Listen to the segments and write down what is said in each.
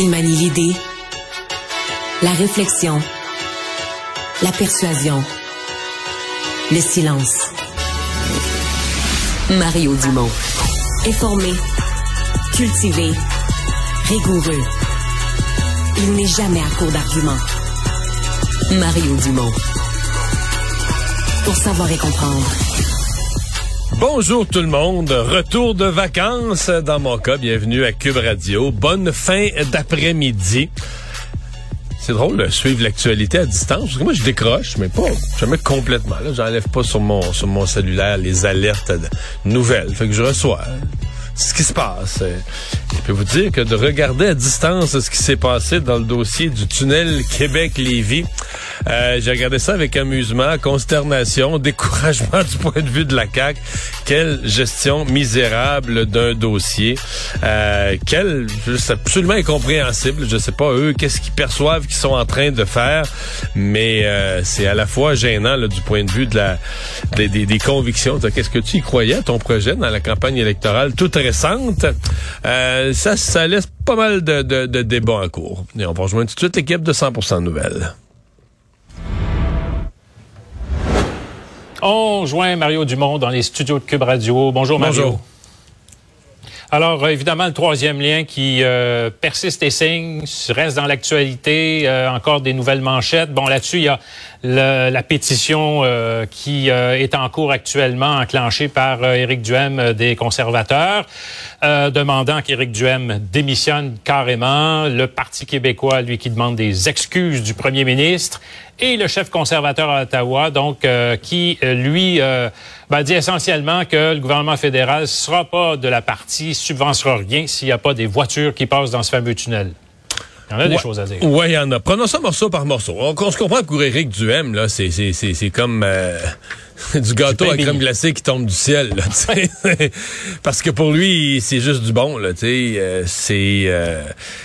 Il manie l'idée, la réflexion, la persuasion, le silence. Mario Dumont. Informé, cultivé, rigoureux. Il n'est jamais à court d'arguments. Mario Dumont. Pour savoir et comprendre. Bonjour tout le monde, retour de vacances dans mon cas, bienvenue à Cube Radio. Bonne fin d'après-midi. C'est drôle de suivre l'actualité à distance, parce que moi je décroche, mais pas jamais complètement. Là, j'enlève pas sur mon sur mon cellulaire les alertes nouvelles, fait que je reçois ce qui se passe. Je peux vous dire que de regarder à distance ce qui s'est passé dans le dossier du tunnel Québec-Lévis, euh, j'ai regardé ça avec amusement, consternation, découragement du point de vue de la CAC. Quelle gestion misérable d'un dossier. Euh, quelle, c'est absolument incompréhensible. Je sais pas eux, qu'est-ce qu'ils perçoivent qu'ils sont en train de faire, mais euh, c'est à la fois gênant là, du point de vue de la des, des, convictions. Qu'est-ce que tu y croyais ton projet dans la campagne électorale? Euh, ça, ça laisse pas mal de, de, de débats en cours. Et on va rejoindre tout de suite l'équipe de 100% Nouvelles. On joint Mario Dumont dans les studios de Cube Radio. Bonjour, Mario. Bonjour. Alors, euh, évidemment, le troisième lien qui euh, persiste et signe, reste dans l'actualité, euh, encore des nouvelles manchettes. Bon, là-dessus, il y a le, la pétition euh, qui est en cours actuellement, enclenchée par Éric Duhem des conservateurs, demandant qu'Éric Duhem démissionne carrément. Le Parti québécois, lui, qui demande des excuses du premier ministre. Et le chef conservateur à Ottawa, donc, qui, lui, ben, dit essentiellement que le gouvernement fédéral ne sera pas de la partie, subventionnera rien s'il n'y a pas des voitures qui passent dans ce fameux tunnel. Il y en a ouais. des choses à dire. Oui, il y en a. Prenons ça morceau par morceau. On, on se comprend que pour Éric Duhem, là, c'est, c'est, c'est, c'est comme euh, du gâteau à crème glacée qui tombe du ciel. Là, Parce que pour lui, c'est juste du bon. Là, euh, c'est euh,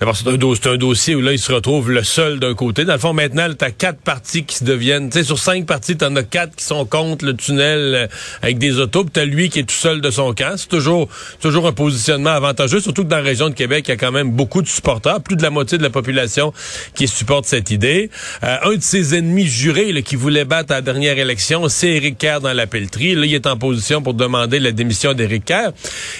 d'abord c'est un, do un, dossier où là, il se retrouve le seul d'un côté. Dans le fond, maintenant, tu as quatre parties qui se deviennent... Sur cinq parties, tu en as quatre qui sont contre le tunnel euh, avec des autos. Puis tu as lui qui est tout seul de son camp. C'est toujours, toujours un positionnement avantageux, surtout que dans la région de Québec, il y a quand même beaucoup de supporters, plus de la moitié de la population qui supporte cette idée. Euh, un de ses ennemis jurés là, qui voulait battre à la dernière élection, c'est Éric Dans la pelleterie. Là, il est en position pour demander la démission d'Éric Kerr.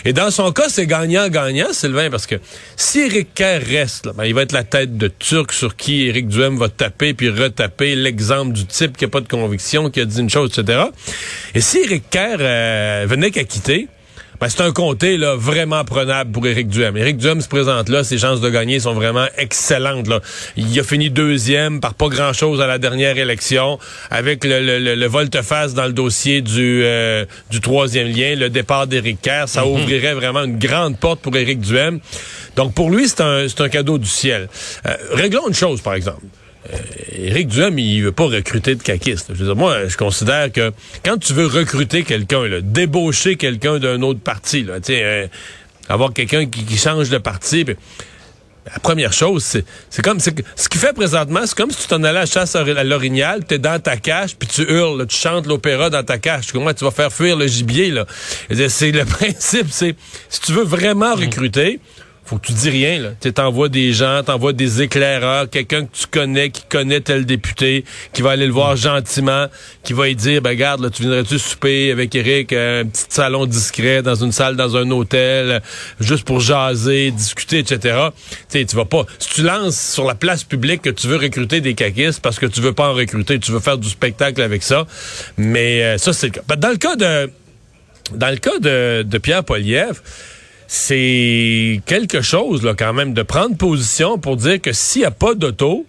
Et dans son cas, c'est gagnant-gagnant, Sylvain, parce que si Éric Kerr reste, là, ben, il va être la tête de Turc sur qui Éric Duhem va taper puis retaper l'exemple du type qui a pas de conviction, qui a dit une chose, etc. Et si Éric Kerr euh, venait qu'à quitter, ben, c'est un comté là, vraiment prenable pour Éric Duhem. Éric Duhem se présente là, ses chances de gagner sont vraiment excellentes. Là. Il a fini deuxième par pas grand-chose à la dernière élection, avec le, le, le volte-face dans le dossier du, euh, du troisième lien, le départ d'Éric Kerr. Ça mm -hmm. ouvrirait vraiment une grande porte pour Éric Duhem. Donc pour lui, c'est un, un cadeau du ciel. Euh, réglons une chose, par exemple. Euh, Éric Duhem, il veut pas recruter de caquistes. Je veux dire, moi, je considère que quand tu veux recruter quelqu'un, débaucher quelqu'un d'un autre parti, là, euh, avoir quelqu'un qui, qui, change de parti, pis, la première chose, c'est comme ce qu'il fait présentement, c'est comme si tu t'en allais à la chasse à l'orignal, tu es dans ta cache, puis tu hurles, là, tu chantes l'opéra dans ta cache. Comment tu vas faire fuir le gibier là C'est le principe, c'est si tu veux vraiment recruter, faut que tu dis rien, là. Tu t'envoies des gens, t'envoies des éclaireurs, quelqu'un que tu connais, qui connaît tel député, qui va aller le voir gentiment, qui va lui dire, ben, regarde, là, tu viendrais-tu souper avec Eric, euh, un petit salon discret, dans une salle, dans un hôtel, euh, juste pour jaser, discuter, etc. Tu tu vas pas, si tu lances sur la place publique que tu veux recruter des caquistes parce que tu veux pas en recruter, tu veux faire du spectacle avec ça. Mais, euh, ça, c'est le cas. Dans le cas de, dans le cas de, de Pierre Poliev, c'est quelque chose là quand même de prendre position pour dire que s'il n'y a pas d'auto,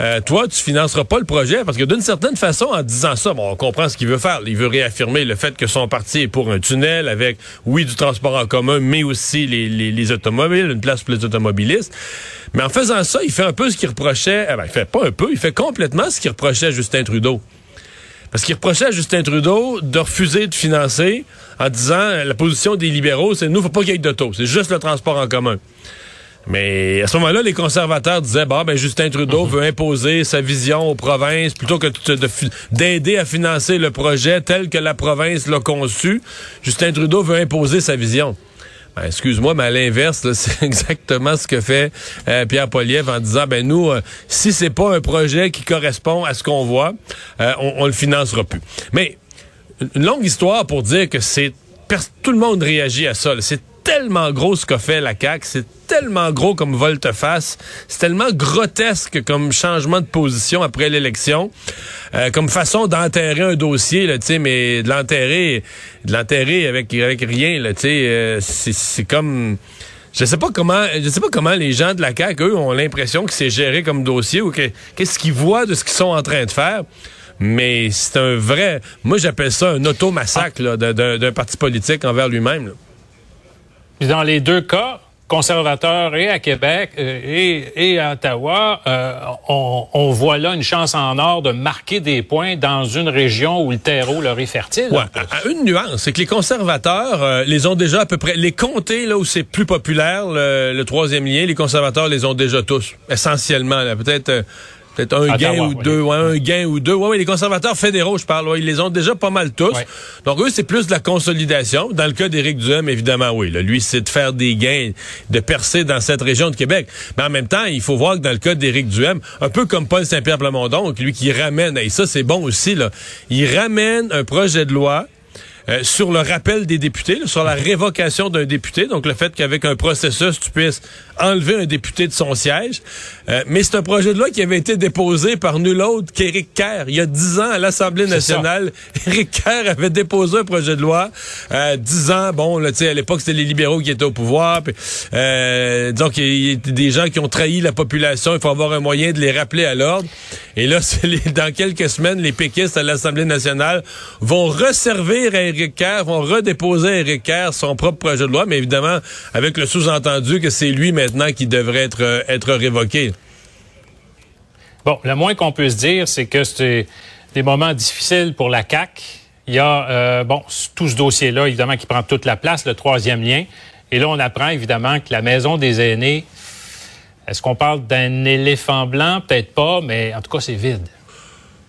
euh, toi tu financeras pas le projet parce que d'une certaine façon en disant ça, bon, on comprend ce qu'il veut faire. Il veut réaffirmer le fait que son parti est pour un tunnel avec oui du transport en commun, mais aussi les, les, les automobiles, une place pour les automobilistes. Mais en faisant ça, il fait un peu ce qu'il reprochait. Eh ben, il fait pas un peu, il fait complètement ce qu'il reprochait à Justin Trudeau. Parce qu'il reprochait à Justin Trudeau de refuser de financer en disant la position des libéraux, c'est nous, faut pas qu'il y ait d'auto, c'est juste le transport en commun. Mais à ce moment-là, les conservateurs disaient, bah, ben, Justin Trudeau mm -hmm. veut imposer sa vision aux provinces plutôt que d'aider à financer le projet tel que la province l'a conçu. Justin Trudeau veut imposer sa vision. Ben, excuse-moi, mais à l'inverse, c'est exactement ce que fait euh, Pierre Poliev en disant, ben nous, euh, si c'est pas un projet qui correspond à ce qu'on voit, euh, on, on le financera plus. Mais une longue histoire pour dire que c'est tout le monde réagit à ça. C'est tellement gros ce qu'a fait la CAQ, c'est tellement gros comme volte-face, c'est tellement grotesque comme changement de position après l'élection, euh, comme façon d'enterrer un dossier, là, mais de l'enterrer, de l'enterrer avec, avec rien, là, euh, c'est comme... Je sais pas comment, je sais pas comment les gens de la CAQ, eux, ont l'impression que c'est géré comme dossier ou qu'est-ce qu'ils voient de ce qu'ils sont en train de faire mais c'est un vrai. Moi, j'appelle ça un automassacre d'un parti politique envers lui-même. Dans les deux cas, conservateurs et à Québec euh, et, à Ottawa, euh, on, voit là une chance en or de marquer des points dans une région où le terreau leur est fertile. Ouais, une nuance, c'est que les conservateurs euh, les ont déjà à peu près. Les comtés là où c'est plus populaire, le, troisième lien, les conservateurs les ont déjà tous, essentiellement. Peut-être Peut-être un gain ou deux, ouais, un gain ou deux. Ouais, les conservateurs fédéraux, je parle, ils les ont déjà pas mal tous. Donc eux, c'est plus de la consolidation. Dans le cas d'Éric Duhem, évidemment, oui. lui, c'est de faire des gains, de percer dans cette région de Québec. Mais en même temps, il faut voir que dans le cas d'Éric Duhem, un peu comme Paul Saint-Pierre Plamondon, lui qui ramène, et ça c'est bon aussi, là, il ramène un projet de loi euh, sur le rappel des députés, sur la révocation d'un député, donc le fait qu'avec un processus, tu puisses enlever un député de son siège. Euh, mais c'est un projet de loi qui avait été déposé par nul autre qu'Éric Kerr. Il y a dix ans, à l'Assemblée nationale, Éric Kerr avait déposé un projet de loi. Euh, dix ans, bon, là, à l'époque, c'était les libéraux qui étaient au pouvoir. Puis, euh, disons qu'il y a des gens qui ont trahi la population. Il faut avoir un moyen de les rappeler à l'ordre. Et là, dans quelques semaines, les péquistes à l'Assemblée nationale vont resservir à Éric Kerr, vont redéposer Éric Kerr son propre projet de loi, mais évidemment, avec le sous-entendu que c'est lui maintenant qui devrait être, euh, être révoqué. Bon, le moins qu'on peut se dire, c'est que c'est des moments difficiles pour la CAC. Il y a, euh, bon, tout ce dossier-là, évidemment, qui prend toute la place, le troisième lien. Et là, on apprend, évidemment, que la maison des aînés, est-ce qu'on parle d'un éléphant blanc? Peut-être pas, mais en tout cas, c'est vide.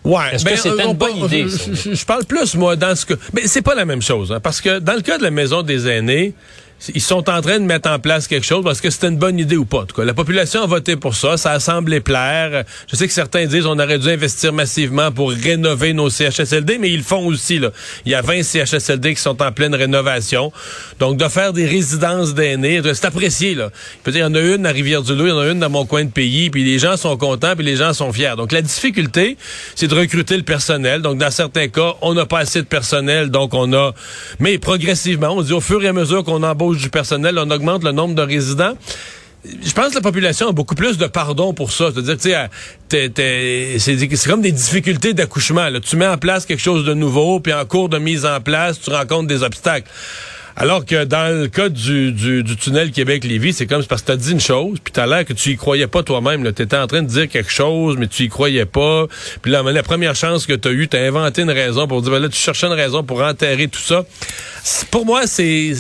Ouais, Est-ce que ben, c'était une bonne idée? Je, parle plus, moi, dans ce que... Mais c'est pas la même chose, hein, parce que dans le cas de la maison des aînés, ils sont en train de mettre en place quelque chose parce que c'était une bonne idée ou pas. En tout cas, la population a voté pour ça, ça a semblé plaire. Je sais que certains disent on aurait dû investir massivement pour rénover nos CHSLD, mais ils le font aussi. Là. Il y a 20 CHSLD qui sont en pleine rénovation. Donc, de faire des résidences d'aînés, c'est apprécié. Là. Il y en a une à Rivière-du-Loup, il y en a une dans mon coin de pays, puis les gens sont contents, puis les gens sont fiers. Donc, la difficulté, c'est de recruter le personnel. Donc, dans certains cas, on n'a pas assez de personnel, donc on a... Mais progressivement, on dit au fur et à mesure qu'on embauche du personnel, on augmente le nombre de résidents je pense que la population a beaucoup plus de pardon pour ça. C'est-à-dire, c'est comme des difficultés d'accouchement. Tu mets en place quelque chose de nouveau, puis en cours de mise en place, tu rencontres des obstacles. Alors que dans le cas du, du, tunnel Québec-Lévis, c'est comme parce que t'as dit une chose, puis t'as l'air que tu y croyais pas toi-même. T'étais en train de dire quelque chose, mais tu y croyais pas. Puis là, la première chance que t'as eue, t'as inventé une raison pour dire, ben là, tu cherchais une raison pour enterrer tout ça. Pour moi, c'est,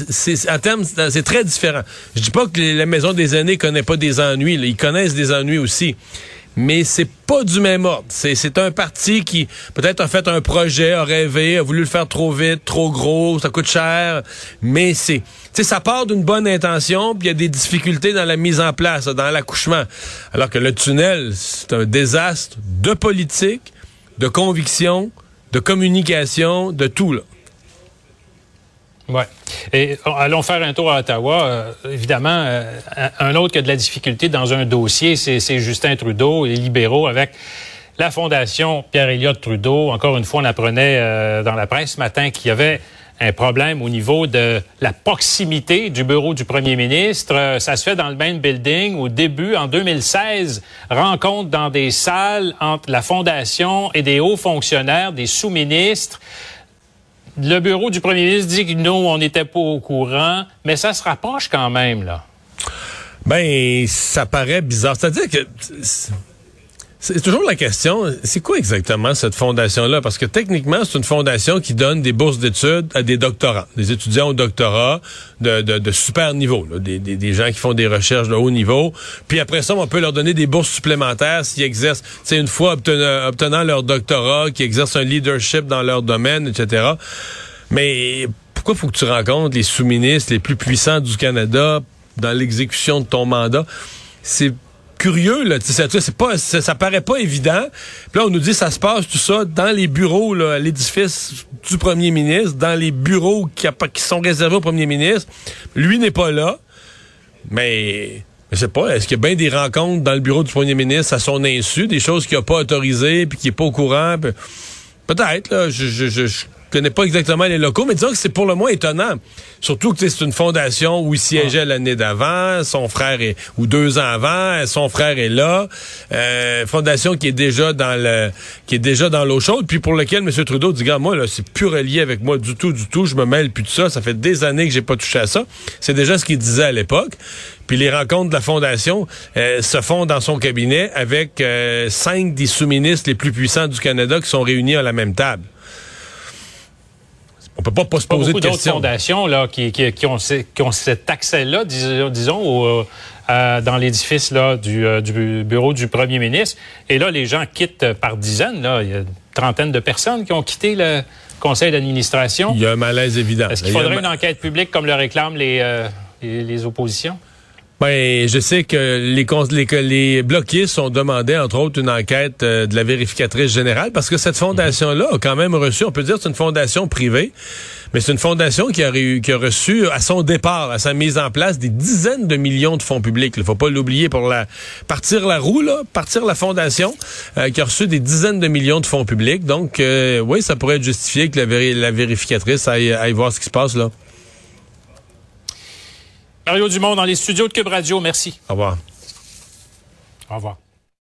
à terme, c'est très différent. Je dis pas que la maison des aînés connaît pas des ennuis. Ils connaissent des ennuis aussi mais c'est pas du même ordre. C'est un parti qui peut-être a fait un projet, a rêvé, a voulu le faire trop vite, trop gros, ça coûte cher, mais c'est ça part d'une bonne intention, puis il y a des difficultés dans la mise en place, dans l'accouchement. Alors que le tunnel, c'est un désastre de politique, de conviction, de communication, de tout là. Ouais. Et allons faire un tour à Ottawa. Euh, évidemment, euh, un autre qui a de la difficulté dans un dossier, c'est Justin Trudeau, les libéraux, avec la Fondation Pierre-Éliott Trudeau. Encore une fois, on apprenait euh, dans la presse ce matin qu'il y avait un problème au niveau de la proximité du bureau du premier ministre. Ça se fait dans le main building. Au début, en 2016, rencontre dans des salles entre la Fondation et des hauts fonctionnaires, des sous-ministres le bureau du premier ministre dit que nous, on n'était pas au courant, mais ça se rapproche quand même, là. Ben, ça paraît bizarre. C'est-à-dire que c'est toujours la question, c'est quoi exactement cette fondation-là? Parce que techniquement, c'est une fondation qui donne des bourses d'études à des doctorants, des étudiants au doctorat de, de, super niveau, des, des, gens qui font des recherches de haut niveau. Puis après ça, on peut leur donner des bourses supplémentaires s'ils exercent, c'est une fois obtenant, obtenant leur doctorat, qui exercent un leadership dans leur domaine, etc. Mais pourquoi faut que tu rencontres les sous-ministres les plus puissants du Canada dans l'exécution de ton mandat? C'est curieux là, c'est pas ça, paraît pas évident. Puis là on nous dit ça se passe tout ça dans les bureaux là, l'édifice du premier ministre, dans les bureaux qui, qui sont réservés au premier ministre. Lui n'est pas là. Mais je sais pas, est-ce qu'il y a bien des rencontres dans le bureau du premier ministre à son insu, des choses qu'il n'a pas autorisées puis qu'il n'est pas au courant? Peut-être, là. Je, connais pas exactement les locaux, mais disons que c'est pour le moins étonnant. Surtout que c'est une fondation où il siégeait l'année d'avant, son frère est ou deux ans avant, son frère est là. Euh, fondation qui est déjà dans le qui est déjà dans l'eau chaude, puis pour lequel M. Trudeau dit gars, moi là, c'est plus relié avec moi du tout, du tout. Je me mêle plus de ça. Ça fait des années que j'ai pas touché à ça. C'est déjà ce qu'il disait à l'époque. Puis les rencontres de la Fondation euh, se font dans son cabinet avec euh, cinq des sous-ministres les plus puissants du Canada qui sont réunis à la même table. On peut pas, pas se poser de questions. fondations là, qui, qui, qui, ont, qui, ont, cet accès-là, disons, disons euh, dans l'édifice là, du, euh, du, bureau du premier ministre. Et là, les gens quittent par dizaines. Là. Il y a une trentaine de personnes qui ont quitté le conseil d'administration. Il y a un malaise évident. Est-ce qu'il faudrait une enquête publique comme le réclament les, euh, les, les oppositions? Ben, je sais que les, les, les bloquistes ont demandé, entre autres, une enquête euh, de la vérificatrice générale, parce que cette fondation-là a quand même reçu, on peut dire c'est une fondation privée, mais c'est une fondation qui a, reçu, à son départ, à sa mise en place, des dizaines de millions de fonds publics. Il faut pas l'oublier pour la partir la roue, là, partir la fondation, euh, qui a reçu des dizaines de millions de fonds publics. Donc, euh, oui, ça pourrait être justifié que la, la vérificatrice aille, aille voir ce qui se passe là. Mario Dumont dans les studios de Cube Radio. Merci. Au revoir. Au revoir.